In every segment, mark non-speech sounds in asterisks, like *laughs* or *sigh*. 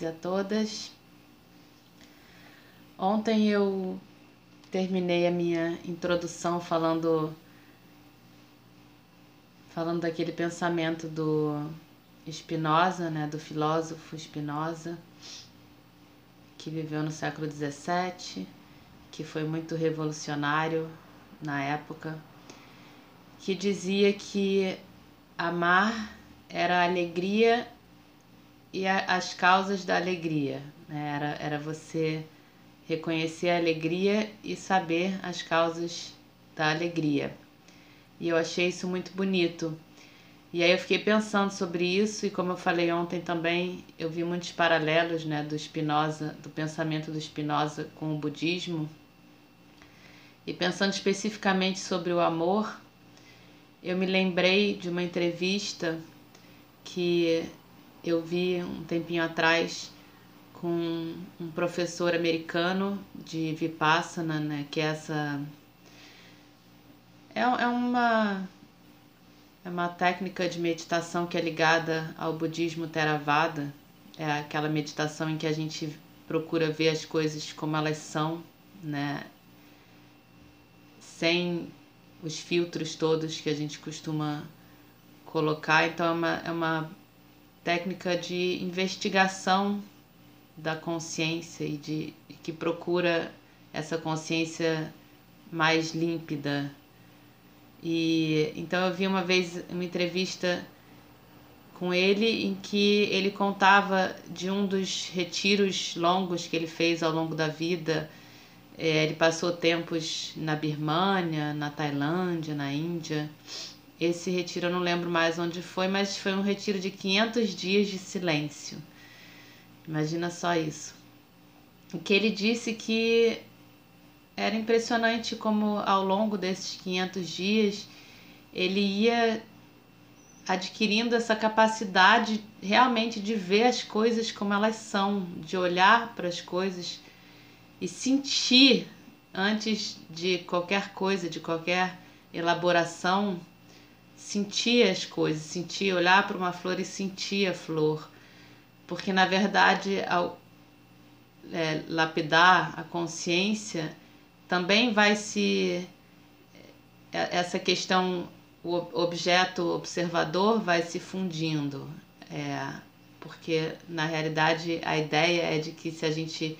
todos e a todas. Ontem eu terminei a minha introdução falando falando daquele pensamento do Spinoza, né, do filósofo Spinoza, que viveu no século XVII, que foi muito revolucionário na época, que dizia que amar era a alegria e a- as causas da alegria. Né? Era, era você reconhecer a alegria e saber as causas da alegria. E eu achei isso muito bonito. E aí eu fiquei pensando sobre isso e como eu falei ontem também, eu vi muitos paralelos, né, do Spinoza, do pensamento do Spinoza com o budismo. E pensando especificamente sobre o amor, eu me lembrei de uma entrevista que eu vi um tempinho atrás com um professor americano de Vipassana, né, que é essa é, é uma é uma técnica de meditação que é ligada ao budismo Theravada. É aquela meditação em que a gente procura ver as coisas como elas são, né? Sem os filtros todos que a gente costuma colocar. Então é uma, é uma técnica de investigação da consciência e de e que procura essa consciência mais límpida. E então eu vi uma vez uma entrevista com ele em que ele contava de um dos retiros longos que ele fez ao longo da vida. É, ele passou tempos na Birmânia, na Tailândia, na Índia. Esse retiro eu não lembro mais onde foi, mas foi um retiro de 500 dias de silêncio. Imagina só isso. E que ele disse que era impressionante como ao longo desses 500 dias ele ia adquirindo essa capacidade realmente de ver as coisas como elas são, de olhar para as coisas e sentir antes de qualquer coisa, de qualquer elaboração, sentir as coisas, sentir, olhar para uma flor e sentir a flor. Porque na verdade, ao é, lapidar a consciência, também vai se. é, Essa questão, o objeto observador vai se fundindo. É, porque na realidade a ideia é de que se a gente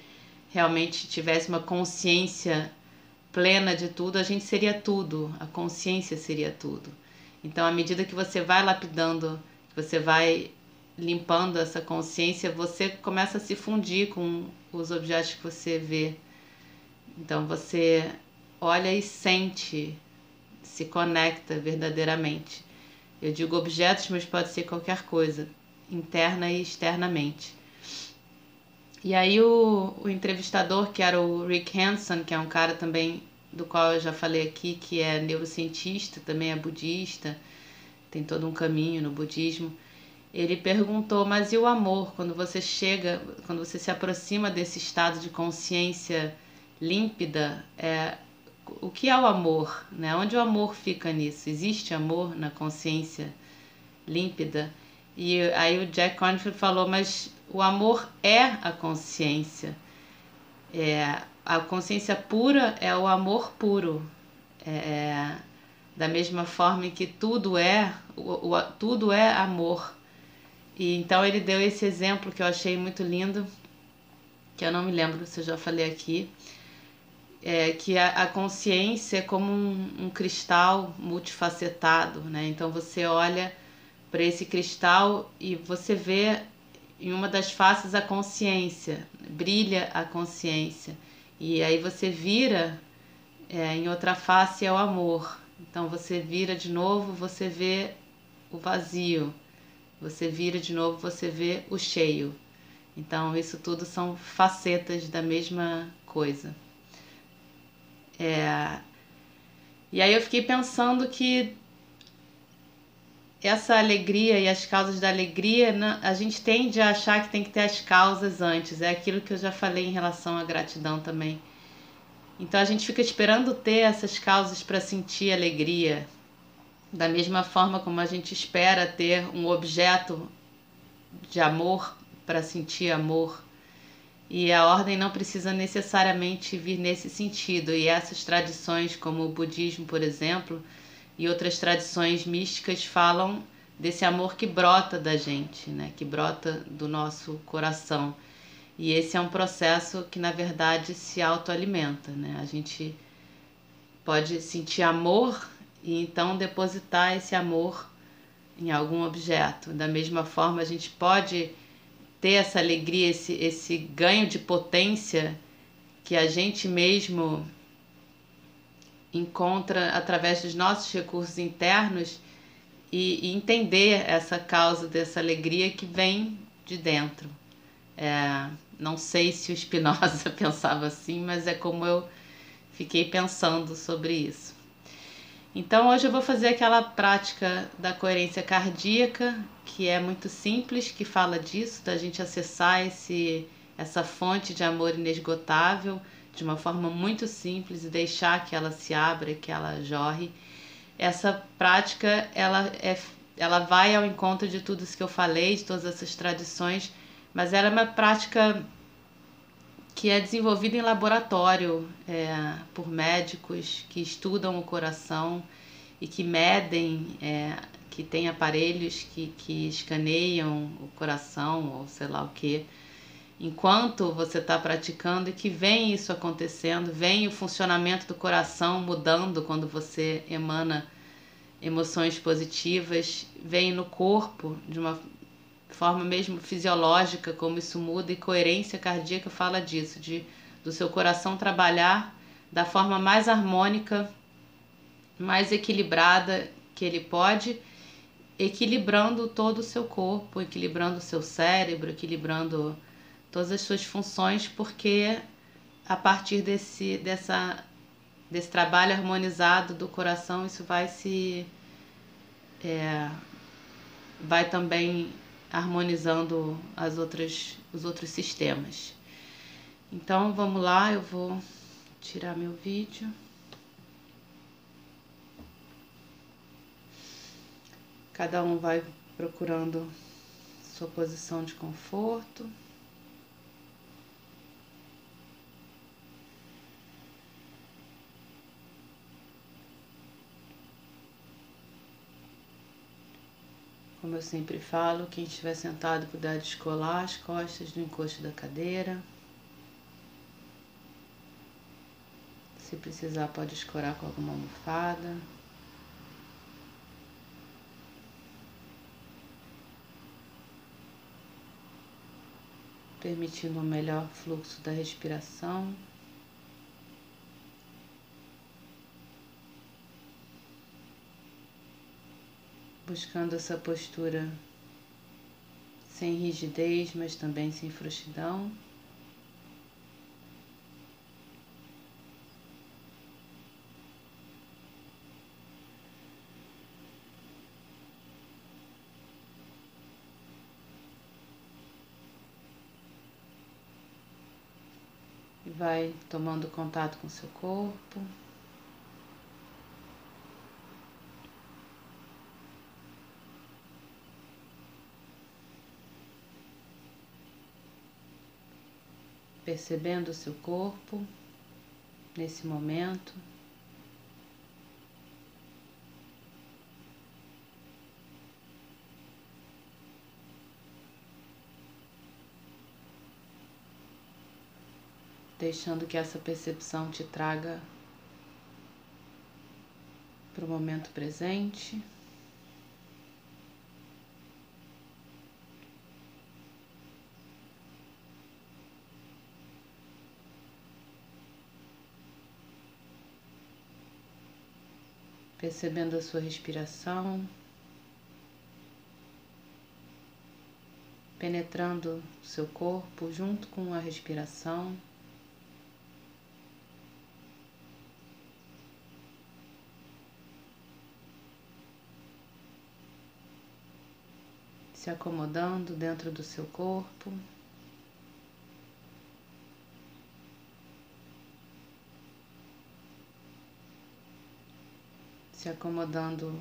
realmente tivesse uma consciência plena de tudo, a gente seria tudo, a consciência seria tudo. Então, à medida que você vai lapidando, você vai limpando essa consciência, você começa a se fundir com os objetos que você vê. Então, você olha e sente, se conecta verdadeiramente. Eu digo objetos, mas pode ser qualquer coisa, interna e externamente. E aí o, o entrevistador, que era o Rick Hanson, que é um cara também do qual eu já falei aqui, que é neurocientista, também é budista, tem todo um caminho no budismo. Ele perguntou, mas e o amor? Quando você chega, quando você se aproxima desse estado de consciência límpida, é, o que é o amor? Né? Onde o amor fica nisso? Existe amor na consciência límpida? E aí o Jack Confield falou, mas o amor é a consciência. É, a consciência pura é o amor puro. É, é, da mesma forma que tudo é, o, o, tudo é amor. E então ele deu esse exemplo que eu achei muito lindo, que eu não me lembro se eu já falei aqui, é que a, a consciência é como um, um cristal multifacetado, né? Então você olha para esse cristal e você vê em uma das faces a consciência, brilha a consciência. E aí você vira é, em outra face é o amor. Então você vira de novo, você vê o vazio. Você vira de novo, você vê o cheio. Então isso tudo são facetas da mesma coisa. É... E aí eu fiquei pensando que essa alegria e as causas da alegria, a gente tende a achar que tem que ter as causas antes. É aquilo que eu já falei em relação à gratidão também. Então a gente fica esperando ter essas causas para sentir alegria. Da mesma forma como a gente espera ter um objeto de amor para sentir amor. E a ordem não precisa necessariamente vir nesse sentido. E essas tradições, como o budismo, por exemplo, e outras tradições místicas falam desse amor que brota da gente, né? que brota do nosso coração. E esse é um processo que, na verdade, se autoalimenta. Né? A gente pode sentir amor e então depositar esse amor em algum objeto. Da mesma forma, a gente pode ter essa alegria, esse, esse ganho de potência que a gente mesmo encontra através dos nossos recursos internos e, e entender essa causa dessa alegria que vem de dentro. É, não sei se o Spinoza *laughs* pensava assim, mas é como eu fiquei pensando sobre isso. Então hoje eu vou fazer aquela prática da coerência cardíaca, que é muito simples, que fala disso, da gente acessar esse, essa fonte de amor inesgotável de uma forma muito simples e deixar que ela se abra, que ela jorre. Essa prática ela é ela vai ao encontro de tudo isso que eu falei, de todas essas tradições, mas ela é uma prática que é desenvolvida em laboratório é, por médicos que estudam o coração e que medem, é, que têm aparelhos que, que escaneiam o coração ou sei lá o que enquanto você está praticando e que vem isso acontecendo, vem o funcionamento do coração mudando quando você emana emoções positivas, vem no corpo de uma forma mesmo fisiológica como isso muda e coerência cardíaca fala disso, de do seu coração trabalhar da forma mais harmônica, mais equilibrada que ele pode, equilibrando todo o seu corpo, equilibrando o seu cérebro, equilibrando todas as suas funções, porque a partir desse, dessa, desse trabalho harmonizado do coração, isso vai se. É, vai também harmonizando as outras, os outros sistemas. Então vamos lá, eu vou tirar meu vídeo. Cada um vai procurando sua posição de conforto. Como eu sempre falo, quem estiver sentado puder descolar as costas do encosto da cadeira. Se precisar, pode escorar com alguma almofada. Permitindo um melhor fluxo da respiração. Buscando essa postura sem rigidez, mas também sem frouxidão. Vai tomando contato com seu corpo. Percebendo o seu corpo nesse momento. Deixando que essa percepção te traga para o momento presente. Percebendo a sua respiração, penetrando seu corpo junto com a respiração. Se acomodando dentro do seu corpo. Se acomodando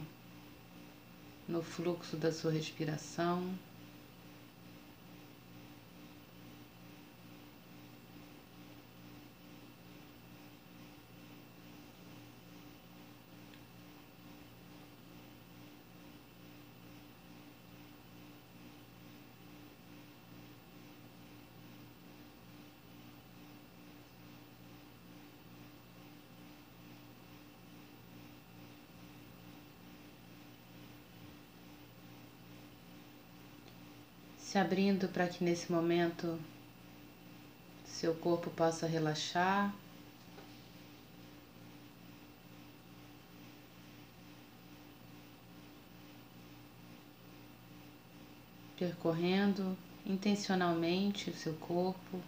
no fluxo da sua respiração. Se abrindo para que nesse momento seu corpo possa relaxar. Percorrendo intencionalmente o seu corpo,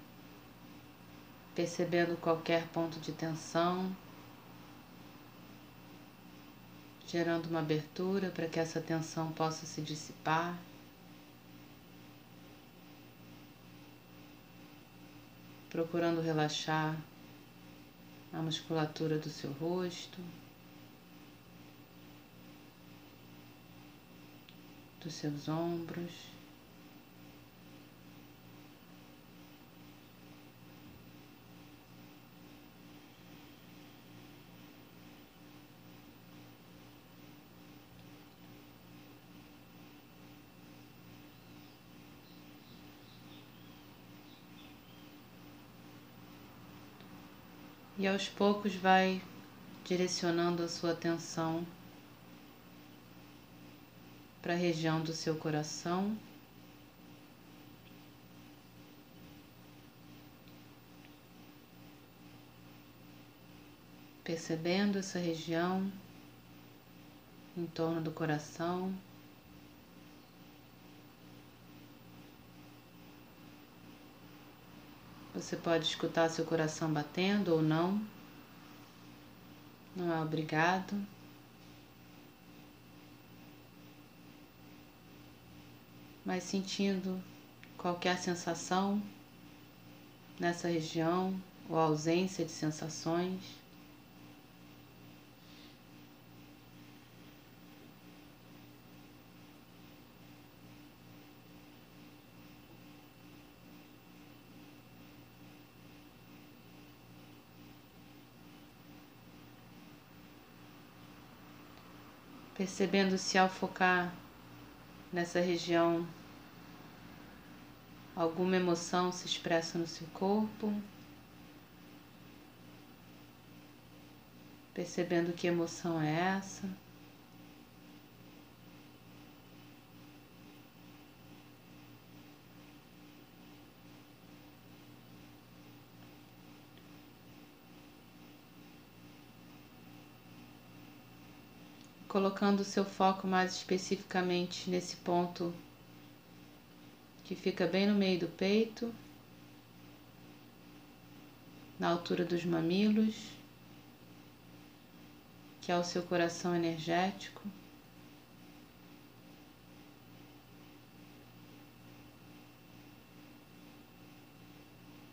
percebendo qualquer ponto de tensão, gerando uma abertura para que essa tensão possa se dissipar. Procurando relaxar a musculatura do seu rosto, dos seus ombros. E aos poucos vai direcionando a sua atenção para a região do seu coração. Percebendo essa região em torno do coração. Você pode escutar seu coração batendo ou não. Não é obrigado. Mas sentindo qualquer sensação nessa região ou ausência de sensações. Percebendo se ao focar nessa região alguma emoção se expressa no seu corpo, percebendo que emoção é essa. Colocando o seu foco mais especificamente nesse ponto que fica bem no meio do peito, na altura dos mamilos, que é o seu coração energético.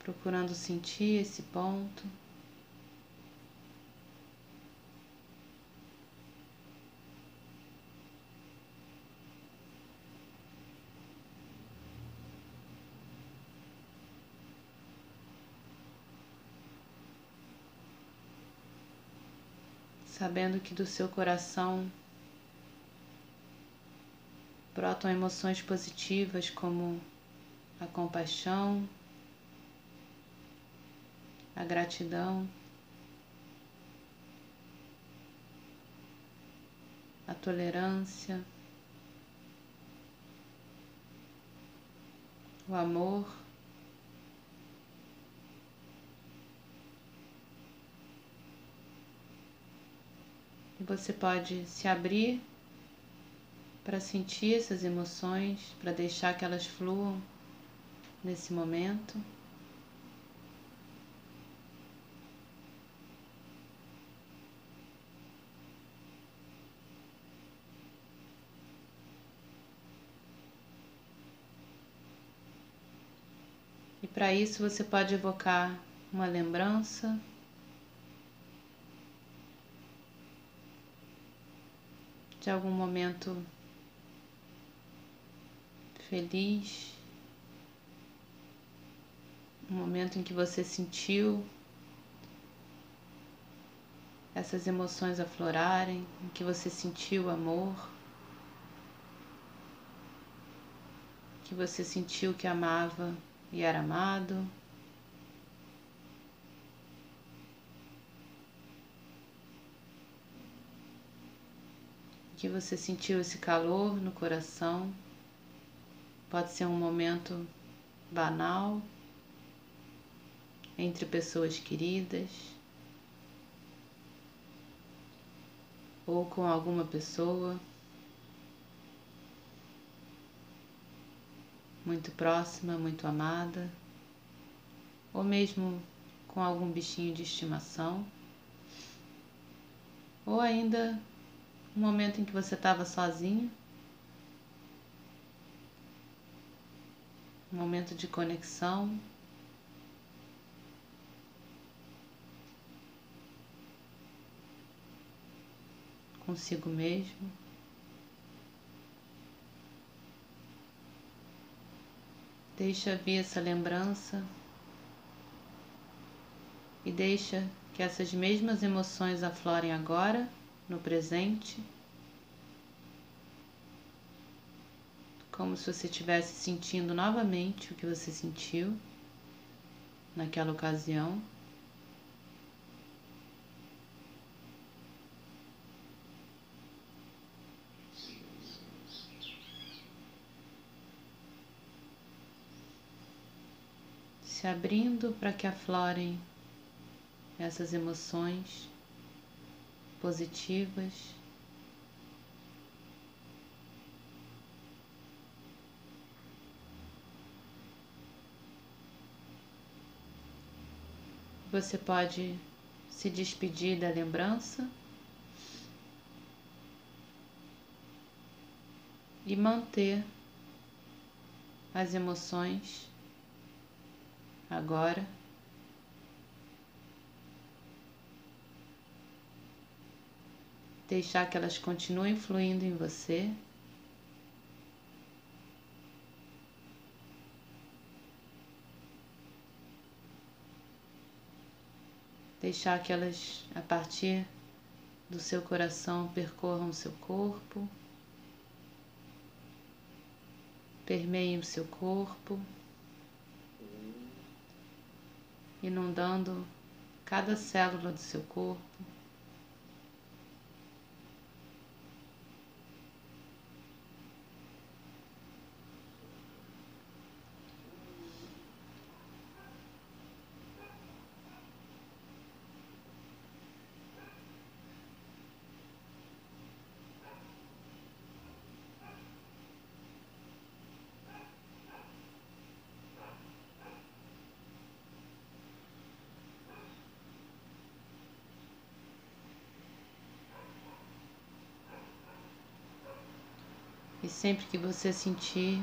Procurando sentir esse ponto. Sabendo que do seu coração brotam emoções positivas como a compaixão, a gratidão, a tolerância, o amor. Você pode se abrir para sentir essas emoções, para deixar que elas fluam nesse momento. E para isso você pode evocar uma lembrança de algum momento feliz, um momento em que você sentiu essas emoções aflorarem, em que você sentiu amor, que você sentiu que amava e era amado. Que você sentiu esse calor no coração. Pode ser um momento banal entre pessoas queridas ou com alguma pessoa muito próxima, muito amada, ou mesmo com algum bichinho de estimação, ou ainda um momento em que você estava sozinho, um momento de conexão. Consigo mesmo. Deixa vir essa lembrança e deixa que essas mesmas emoções aflorem agora, no presente, como se você estivesse sentindo novamente o que você sentiu naquela ocasião. se abrindo para que aflorem essas emoções positivas. Você pode se despedir da lembrança e manter as emoções agora. Deixar que elas continuem fluindo em você. Deixar que elas, a partir do seu coração, percorram o seu corpo, permeiem o seu corpo. inundando cada célula do seu corpo. E sempre que você sentir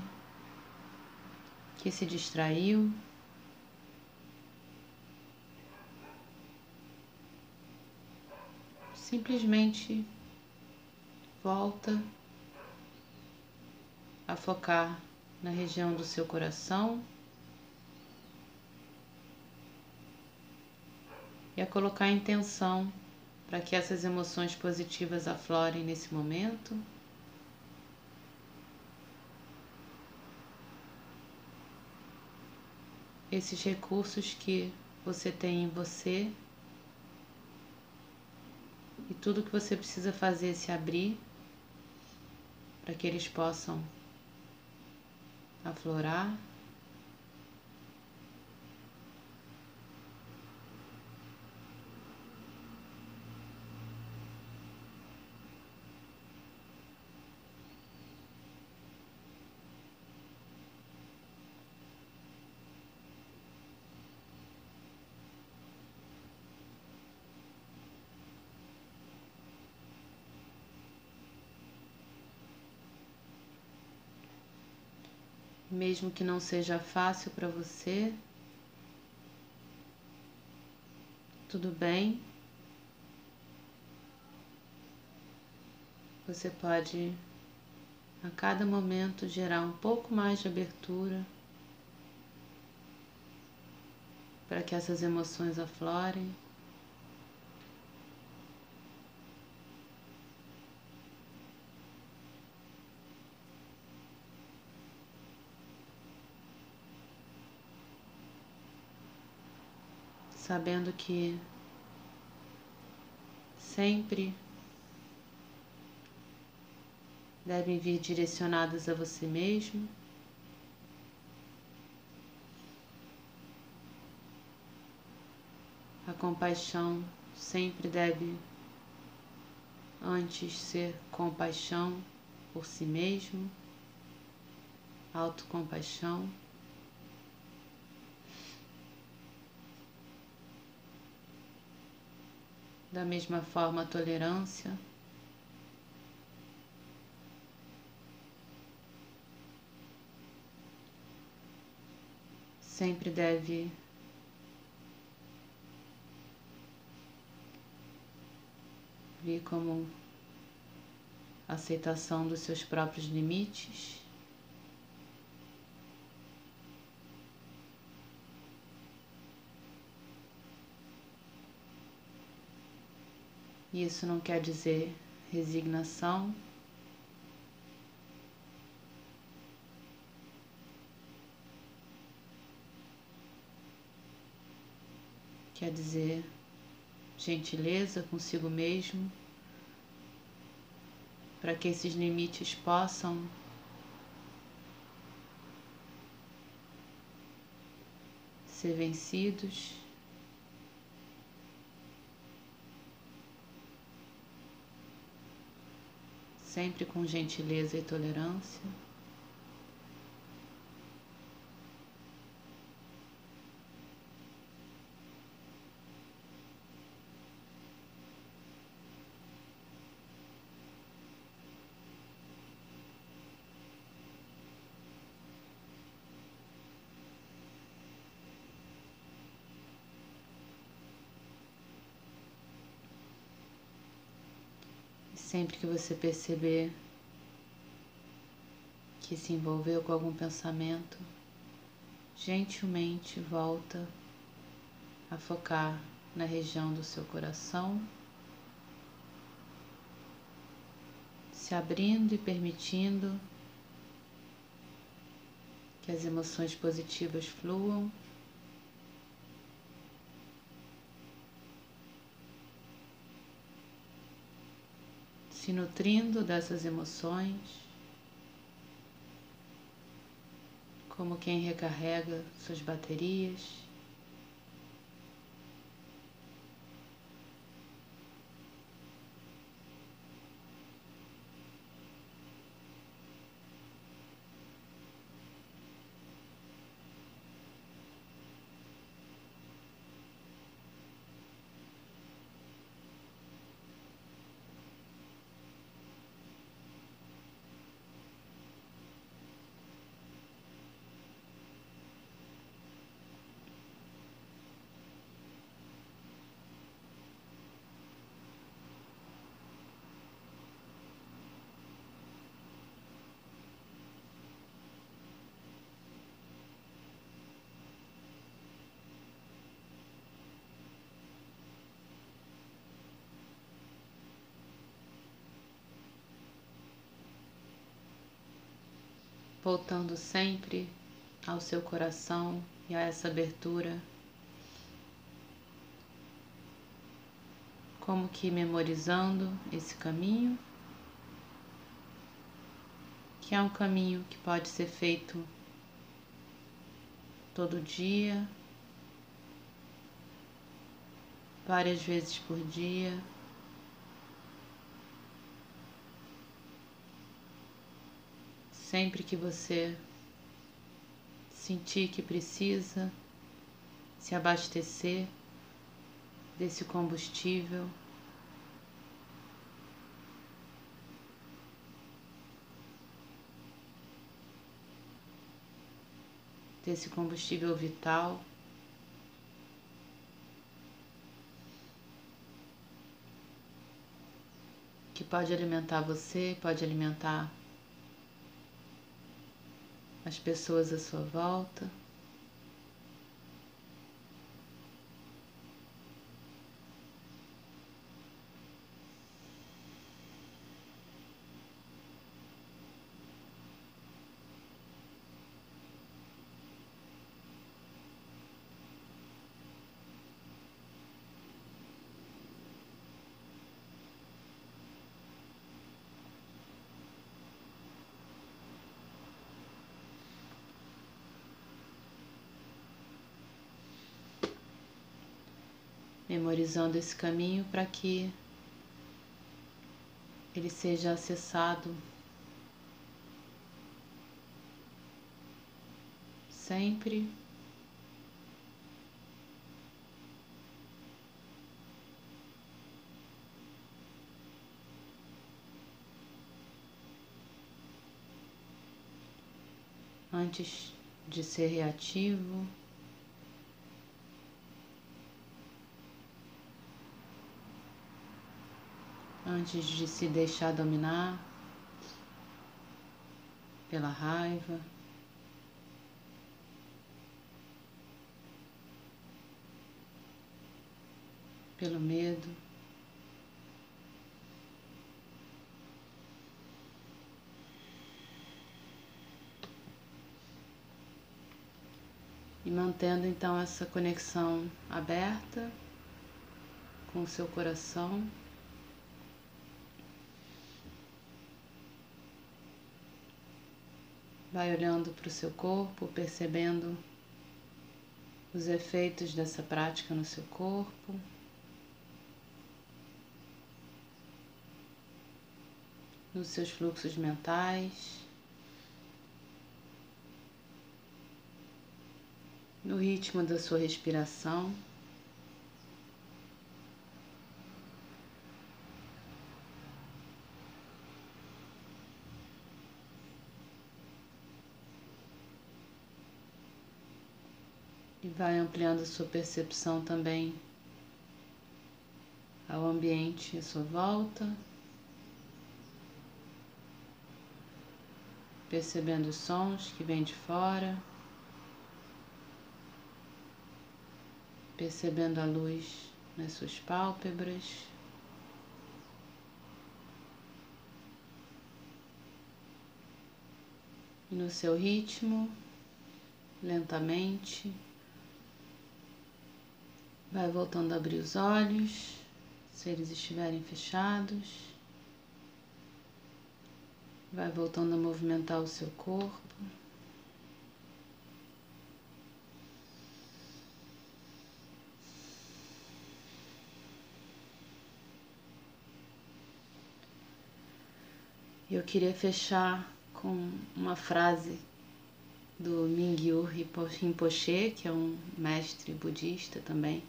que se distraiu, simplesmente volta a focar na região do seu coração e a colocar intenção para que essas emoções positivas aflorem nesse momento. Esses recursos que você tem em você e tudo que você precisa fazer é se abrir para que eles possam aflorar. Mesmo que não seja fácil para você, tudo bem. Você pode a cada momento gerar um pouco mais de abertura para que essas emoções aflorem. Sabendo que sempre devem vir direcionadas a você mesmo. A compaixão sempre deve antes ser compaixão por si mesmo, autocompaixão. Da mesma forma, a tolerância. Sempre deve vir como aceitação dos seus próprios limites. Isso não quer dizer resignação. Quer dizer gentileza consigo mesmo, para que esses limites possam ser vencidos. Sempre com gentileza e tolerância. Sempre que você perceber que se envolveu com algum pensamento, gentilmente volta a focar na região do seu coração, se abrindo e permitindo que as emoções positivas fluam se nutrindo dessas emoções, como quem recarrega suas baterias. Voltando sempre ao seu coração e a essa abertura, como que memorizando esse caminho, que é um caminho que pode ser feito todo dia, várias vezes por dia. Sempre que você sentir que precisa se abastecer desse combustível, desse combustível vital. Que pode alimentar você, pode alimentar as pessoas à sua volta. Memorizando esse caminho para que ele seja acessado sempre. Antes de ser reativo. Antes de se deixar dominar pela raiva. Pelo medo. E mantendo então essa conexão aberta com o seu coração. Vai olhando para o seu corpo, percebendo os efeitos dessa prática no seu corpo. Nos seus fluxos mentais, no ritmo da sua respiração. Vai ampliando sua percepção também ao ambiente à sua volta, percebendo os sons que vêm de fora, percebendo a luz nas suas pálpebras. E no seu ritmo, lentamente. Vai voltando a abrir os olhos, se eles estiverem fechados. Vai voltando a movimentar o seu corpo. Eu queria fechar com uma frase do Mingyu Rinpoche, que é um mestre budista também,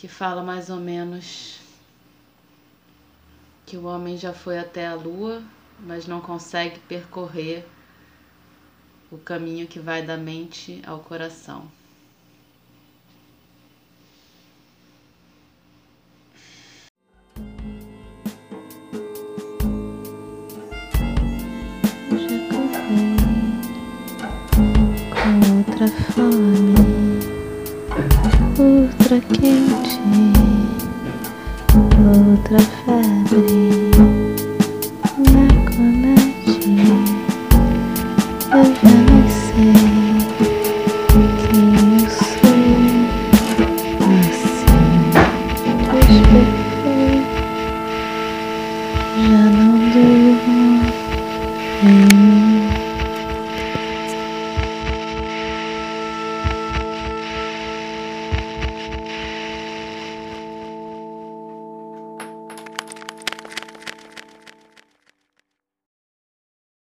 que fala mais ou menos que o homem já foi até a lua, mas não consegue percorrer o caminho que vai da mente ao coração. outra fome outra quente, outra febre.